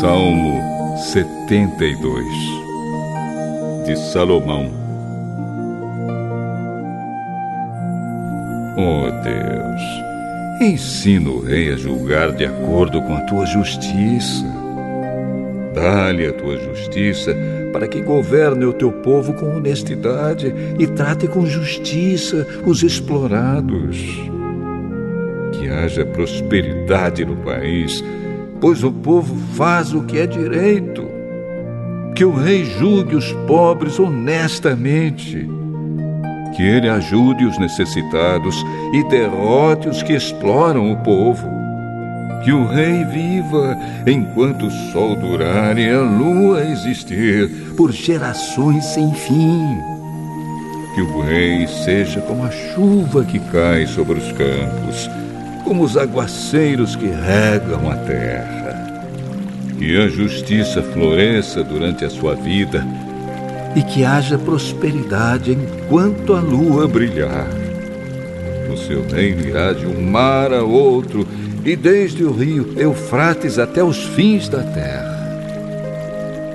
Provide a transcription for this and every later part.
Salmo 72 de Salomão Oh Deus, ensina o rei a julgar de acordo com a tua justiça. Dá-lhe a tua justiça para que governe o teu povo com honestidade e trate com justiça os explorados. Que haja prosperidade no país, pois o povo faz o que é direito. Que o rei julgue os pobres honestamente que ele ajude os necessitados e derrote os que exploram o povo. Que o rei viva enquanto o sol durar e a lua existir, por gerações sem fim. Que o rei seja como a chuva que cai sobre os campos, como os aguaceiros que regam a terra. Que a justiça floresça durante a sua vida e que haja prosperidade enquanto a lua brilhar. O seu reino irá de um mar a outro e desde o rio Eufrates até os fins da terra.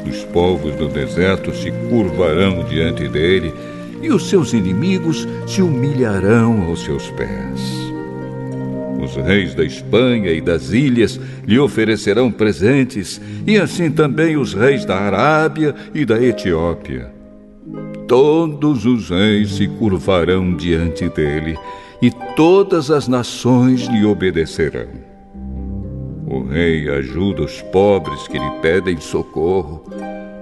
Os povos do deserto se curvarão diante dele e os seus inimigos se humilharão aos seus pés. Os reis da Espanha e das ilhas lhe oferecerão presentes, e assim também os reis da Arábia e da Etiópia. Todos os reis se curvarão diante dele, e todas as nações lhe obedecerão. O rei ajuda os pobres que lhe pedem socorro.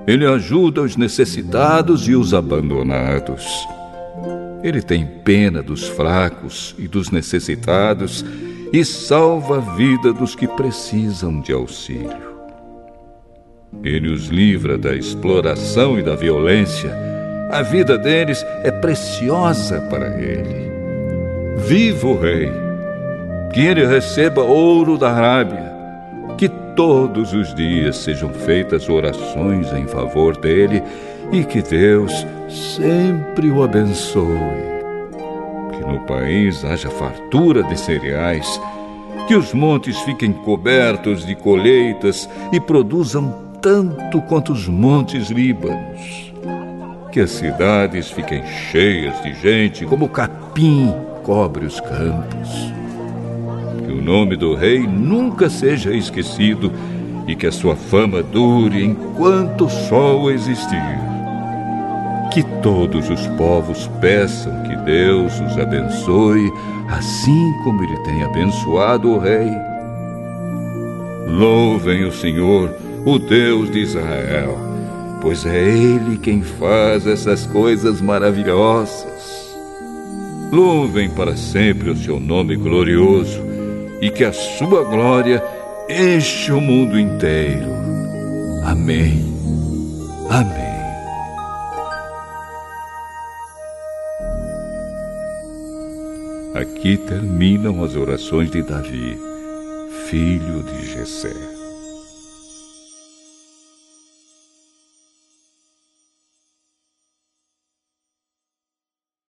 Ele ajuda os necessitados e os abandonados. Ele tem pena dos fracos e dos necessitados e salva a vida dos que precisam de auxílio. Ele os livra da exploração e da violência. A vida deles é preciosa para ele. Viva o Rei! Que ele receba ouro da Arábia. Que todos os dias sejam feitas orações em favor dele e que Deus sempre o abençoe no país haja fartura de cereais, que os montes fiquem cobertos de colheitas e produzam tanto quanto os montes Líbanos. Que as cidades fiquem cheias de gente, como o capim cobre os campos. Que o nome do rei nunca seja esquecido e que a sua fama dure enquanto o sol existir que todos os povos peçam que Deus os abençoe, assim como Ele tem abençoado o Rei. Louvem o Senhor, o Deus de Israel, pois é Ele quem faz essas coisas maravilhosas. Louvem para sempre o seu nome glorioso e que a sua glória enche o mundo inteiro. Amém. Amém. Aqui terminam as orações de Davi, filho de Jessé.